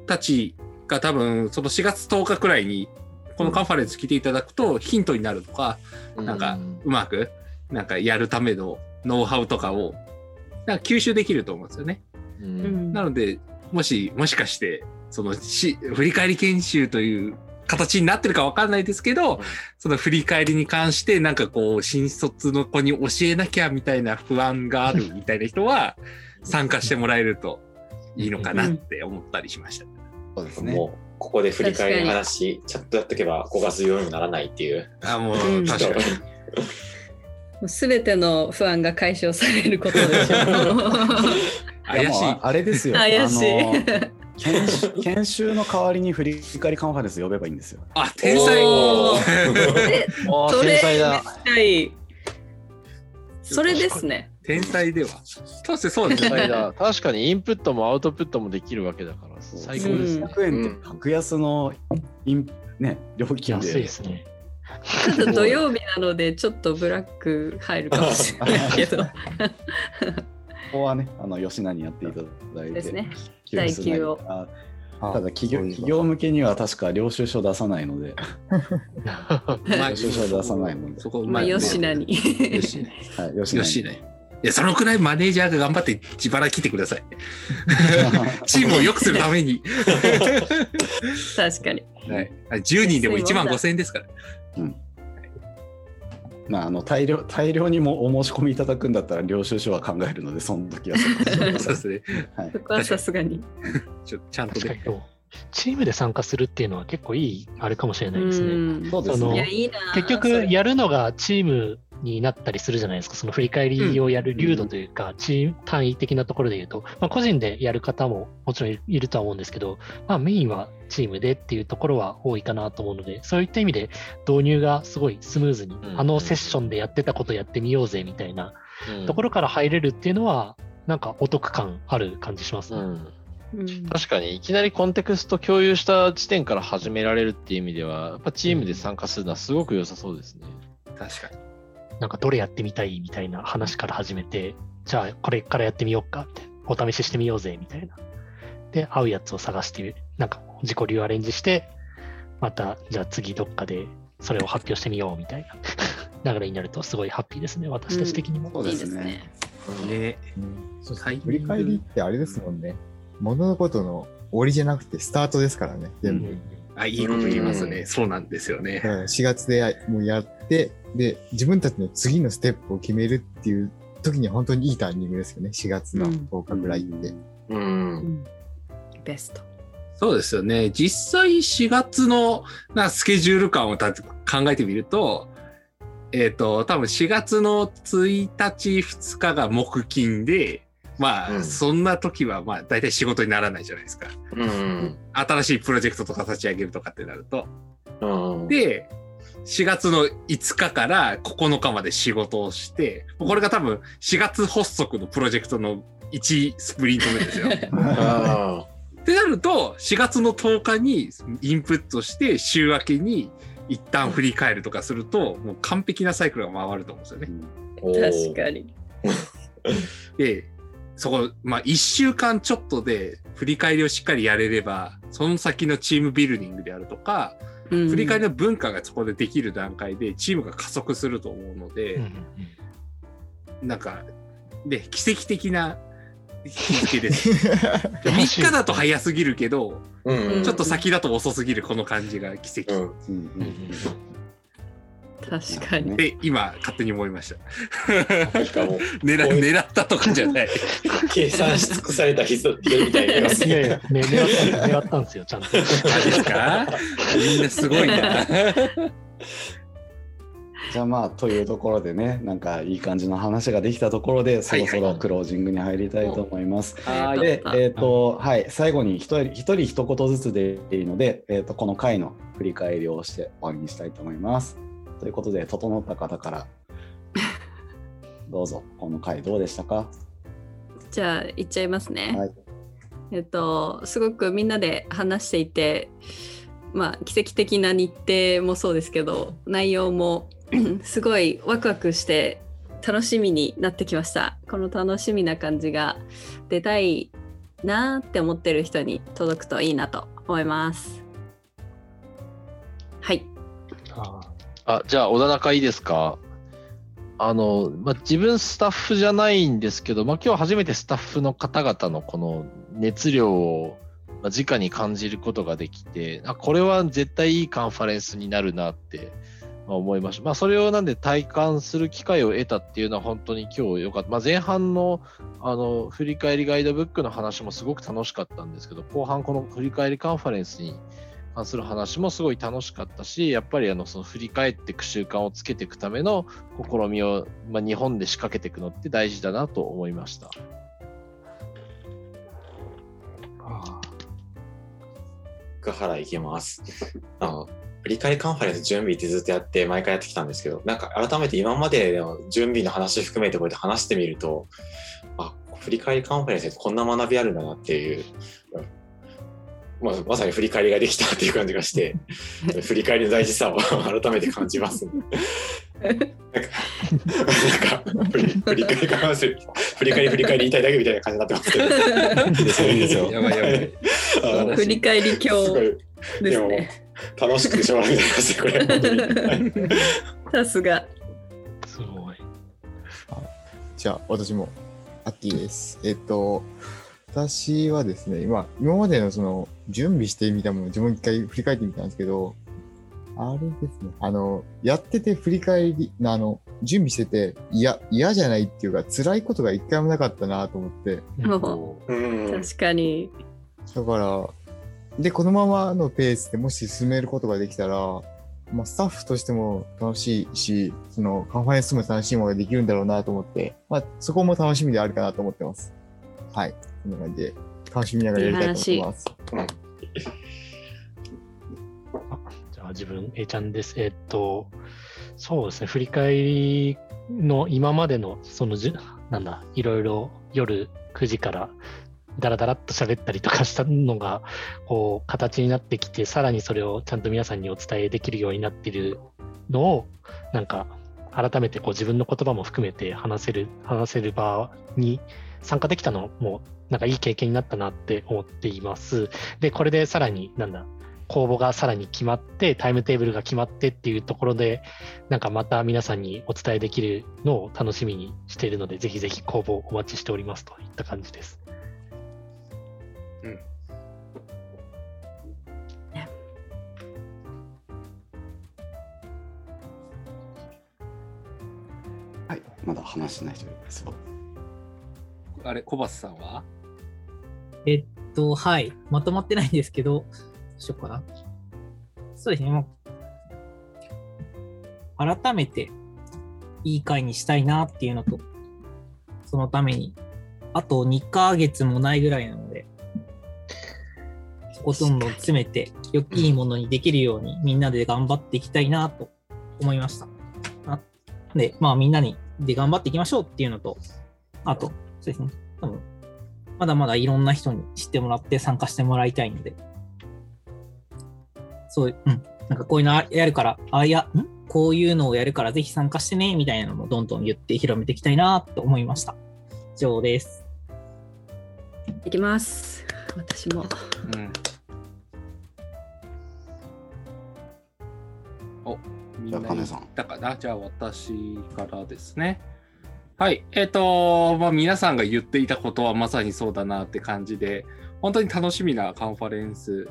たちが多分その4月10日くらいにこのカンファレンス来ていただくとヒントになるとか、なんかうまくなんかやるためのノウハウとかをなんか吸収できると思うんですよね。う、うんん。なのでもしもしかしてそのし振り返り研修という形になってるかわかんないですけど、うんその振り返りに関してなんかこう新卒の子に教えなきゃみたいな不安があるみたいな人は 参加してもらえるといいのかなって思ったりしました。そうですね。もうここで振り返りの話ちゃんとやっとけば5月用にならないっていう。あもううん確かに。すべての不安が解消されることでしょ 怪しい。あれですよ。怪しい研修研修の代わりに振り返りカンファレンス呼べばいいんですよ。あ天才お 天才だ。はい。それですね。天才では。そうですねそうですね。天才だ。確かにインプットもアウトプットもできるわけだから、最高ですね。100円って格安のイン、ね、料金安いでですね。ただ土曜日なのでちょっとブラック入るかもしれないけど ここはね、あの吉名にやっていただいて、ですね。第九をああただ企業企業向けには確か領収書出さないので、まあ 領収書出さないので、そこまあ、吉名に。吉はい、吉名に吉名。いや、そのくらいマネージャーが頑張って自腹切ってください。チームを良くするために。確かに。はい、10人でも1万5000円ですから。まあ、あの大量大量にもお申し込みいただくんだったら領収書は考えるのでその時は そこはさすがに。ちょちゃんとね。確かに。そうチームで参加するっていうのは結構いいあれかもしれないですね。うんそうですそのいや、ねいいな。結局やるのがチームになったりするじゃないですか、その振り返りをやる流度というか、チーム単位的なところで言うと、まあ、個人でやる方ももちろんいるとは思うんですけど、まあ、メインはチームでっていうところは多いかなと思うので、そういった意味で導入がすごいスムーズに、うん。あのセッションでやってたことやってみようぜみたいなうん。ところから入れるっていうのは、なんかお得感ある感じしますね。うんうん確かにいきなりコンテクスト共有した時点から始められるっていう意味では、やっぱチームで参加するのはすごく良さそうですね。確かに。なんかどれやってみたいみたいな話から始めて、じゃあこれからやってみようかみたいな、お試ししてみようぜみたいな。で、合うやつを探して、なんか自己流アレンジして、またじゃあ次どっかでそれを発表してみようみたいな 流れになるとすごいハッピーですね、私たち的にも。そういいですねですね。ね。振り返りってあれですもんね。物事の終わりじゃなくてスタートですからね、全部。あ、いいこと言いますね。うんそうなんですよねだ。から4月でやもうやって、で、自分たちの次のステップを決めるっていう時には本当にいいタイミングですよね、4月の10日ぐらいって。うん。ベスト。そうですよね。実際4月のなスケジュール感をた考えてみると、えっ、と、多分4月の1日、2日が木金で、まあ、うんそんな時は、まあ、大体仕事にならないじゃないですか。うん。新しいプロジェクトとか立ち上げるとかってなると。うん。で、4月の5日から9日まで仕事をして、これが多分4月発足のプロジェクトの1スプリント目ですよ。あ ってなると、4月の10日にインプットして、週明けに一旦振り返るとかすると、もう完璧なサイクルが回ると思うんですよね。ー確かに。で、そこ、まあ1週間ちょっとで振り返りをしっかりやれれば、その先のチームビルディングであるとか、うん振り返りの文化がそこでできる段階でチームが加速すると思うので、うんうんうんなんか、で、奇跡的な日付です。3日だと早すぎるけど、うん。ちょっと先だと遅すぎるここの感じが奇跡。うん。うんうん確かに。で、今、勝手に思いました。狙狙ったとかじゃない。計算し尽くされた人人みたいにないやいね。や、ね、狙った狙ったんですよ、ちゃんと。ですか？みんなすごいな。じゃあまあというところでねなんかいい感じの話ができたところでそろそろクロージングに入りたいと思います。はいで、えっ、と、はい、最後に一人一人一言ずつでいいので、えっ、と、この回の振り返りをして終わりにしたいと思います。ということで、整った方から、どうぞ、この回どうでしたか？じゃあ、いっちゃいますね。はい。えっと、すごくみんなで話していて、まあ、奇跡的な日程もそうですけど、内容も すごいワクワクして楽しみになってきました。この楽しみな感じが出たいなーって思ってる人に届くといいなと思います。はい。ああ、じゃあ、小田中いいですか？あの、まあ、自分スタッフじゃないんですけど、まあ、今日初めてスタッフの方々のこの熱量をまあ直に感じることができて、あ、これは絶対いいカンファレンスになるなってま思いました。まあ、それをなんで体感する機会を得たっていうのは本当に今日良かった。まあ、前半のあの振り返りガイドブックの話もすごく楽しかったんですけど、後半この振り返りカンファレンスに関する話もすごい楽しかったし、やっぱりあのその振り返っていく習慣をつけていくための試みを、まあ、日本で仕掛けていくのって大事だなと思いました。福原いきます。あの振り返りカンファレンス準備ってずっとやって毎回やってきたんですけどなんか改めて今までの準備の話含めてこうやって話してみるとあ振り返りカンファレンスってこんな学びあるんだなっていう、まあ、まさに振り返りができたっていう感じがして 振り返りの大事さを 改めて感じます、なんかなんか振り振り返り振り返り振り返り言いたいだけみたいな感じになってますけど。やばいやばい。振り返りす今日ですね。楽しくてしょうがないですね、これ。さすが。すごい。じじゃあ、私も、アッキーです。えっと、私はですね、今、今までのその、準備してみたものを自分一回振り返ってみたんですけど、あれですね、あの、やってて振り返り、あの、準備してて、いや、嫌じゃないっていうか、辛いことが一回もなかったなと思って。確かに。だから、で、このままのペースでもし進めることができたら、まあ、スタッフとしても楽しいし、そのカンファレンスも楽しいものができるんだろうなと思って、まあ、そこも楽しみであるかなと思ってます。はい。こんな感じで、楽しみながらやりたいと思います。じゃあ自分、A ちゃんです。えっと、そうですね、振り返りの今までの、そのじゅ、なんだ、いろいろ夜9時からダラダラっと喋ったりとかしたのが、こう、形になってきて、さらにそれをちゃんと皆さんにお伝えできるようになっているのを、なんか、改めてこう自分の言葉も含めて話せる、話せる場に参加できたのも、なんかいい経験になったなって思っています。で、これでさらに、なんだ、公募がさらに決まって、タイムテーブルが決まってっていうところで、なんかまた皆さんにお伝えできるのを楽しみにしているので、ぜひぜひ公募お待ちしておりますといった感じです。はい、まだ話しない人いますよ。あれ、小橋さんは？えっと、はい。まとまってないんですけど、どうしようかな。そうですね。もう改めていい回にしたいなっていうのと、そのために、あと2ヶ月もないぐらいなので、そこどんど詰めて、よくいいものにできるようにみんなで頑張っていきたいなと思いました。あで、まあみんなにで頑張っていきましょうっていうのと、あと、そうですね。多分まだまだいろんな人に知ってもらって参加してもらいたいので、そう、うん。なんかこういうのやるから、あ、いや、ん？こういうのをやるからぜひ参加してね、みたいなのもどんどん言って広めていきたいなって思いました。以上です。いきます。私も。うん。お、みんなじゃあ金さん言ったかなじゃあ私からですね。はい。えっ、と、まあ皆さんが言っていたことはまさにそうだなって感じで、本当に楽しみなカンファレンス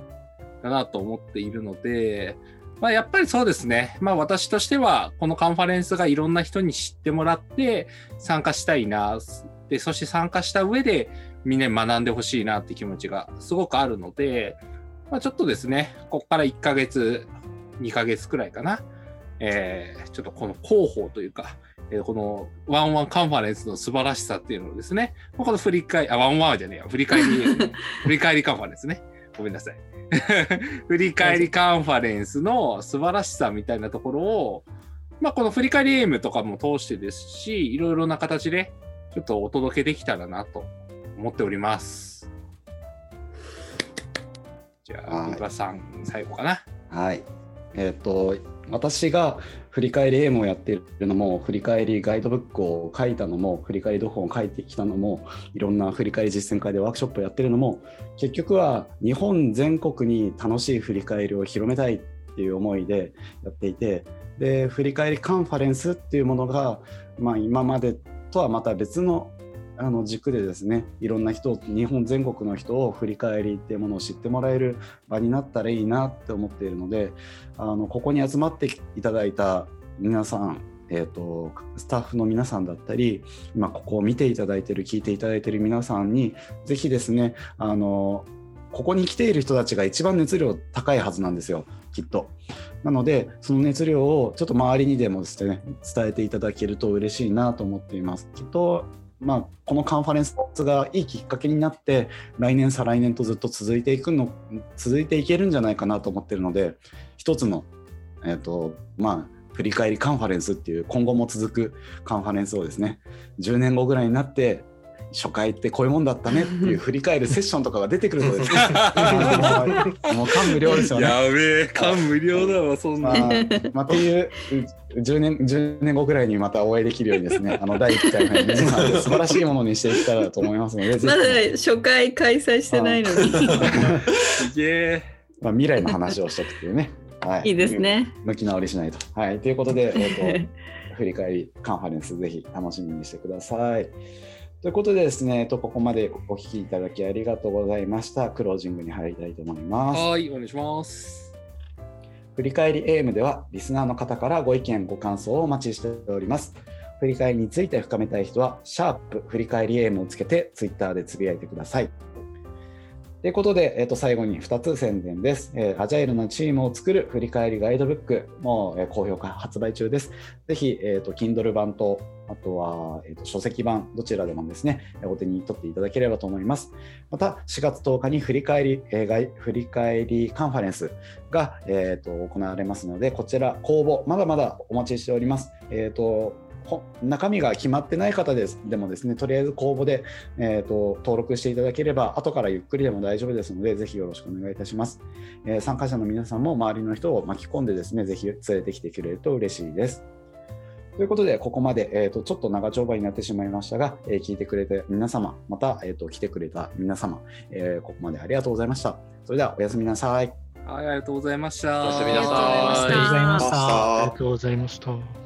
だなと思っているので、まあやっぱりそうですね。まあ私としては、このカンファレンスがいろんな人に知ってもらって参加したいな。で、そして参加した上でみんなに学んでほしいなって気持ちがすごくあるので、まあちょっとですね、ここから1ヶ月、2ヶ月くらいかな。えーちょっとこの広報というか、えーこのワンワンカンファレンスの素晴らしさっていうのをですね、まあこの振り返り、あ、ワンワンじゃねえよ。振り返り、振り返りカンファレンスね。ごめんなさい。振り返りカンファレンスの素晴らしさみたいなところを、まあこの振り返り am とかも通してですし、いろいろな形でちょっとお届けできたらなと思っております。じゃあ、はいさん、最後かな。はい。えっ、と、私が振り返りエイムをやっているのも、振り返りガイドブックを書いたのも、振り返り読本を書いてきたのも、いろんな振り返り実践会でワークショップをやってるのも、結局は日本全国に楽しい振り返りを広めたいっていう思いでやっていて、で、振り返りカンファレンスっていうものが、まあ今までとはまた別のあの軸でですねいろんな人日本全国の人を振り返りっていうものを知ってもらえる場になったらいいなって思っているのであのここに集まっていただいた皆さん、えー、とスタッフの皆さんだったり今ここを見ていただいてる聞いていただいてる皆さんにぜひですねあのここに来ている人たちが一番熱量高いはずなんですよきっと。なのでその熱量をちょっと周りにでもですね伝えていただけると嬉しいなと思っています。きっとまあ、このカンファレンスがいいきっかけになって来年再来年とずっと続いていくの続いていけるんじゃないかなと思ってるので一つの、えーとまあ、振り返りカンファレンスっていう今後も続くカンファレンスをですね10年後ぐらいになって初回ってこういうもんだったねっていう 振り返るセッションとかが出てくるとですね もう感無量ですよね。べえ、感無量だわ、そんまあ、まあ、っていうう10年 ,10 年後ぐらいにまたお会いできるようにですね、あの第1回目皆さん素晴らしいものにしていけたらと思いますので、ぜまだひ、初回開催してないのに。すげえ。まあ、未来の話をしておくっていうね、はい、いいですね。向き直りしないと。はい、ということで、えっと振り返りカンファレンスぜひ楽しみにしてください。ということでですね、えっとここまでお聞きいただきありがとうございました。クロージングに入りたいと思います。はい、お願いします。振り返り AM ではリスナーの方からご意見ご感想をお待ちしております振り返りについて深めたい人はシャープ振り返り AM をつけてツイッターでつぶやいてくださいということで、えっと最後に2つ宣伝です、えーアジャイルなチームを作る振り返りガイドブックも、えー好評価発売中ですぜひ、えっと Kindle 版とあとは、えっと書籍版どちらでもですねえお手に取っていただければと思いますまた4月10日に振り返り、えー振り返りカンファレンスが、えー、と行われますので、こちら公募、まだまだお待ちしております。えー、と中身が決まってない方ですでもですね、とりあえず公募で、えー、と登録していただければ、後からゆっくりでも大丈夫ですので、ぜひよろしくお願いいたします。えー参加者の皆さんも周りの人を巻き込んでですね、ぜひ連れてきてくれると嬉しいです。ということで、ここまで、えー、とちょっと長丁場になってしまいましたが、えー聞いてくれて皆様、また、えー、と来てくれた皆様、えーここまでありがとうございました。それではおやすみなさい。はい、ありがとうございました。おやすみなさいありがとうございました。ありがとうございました。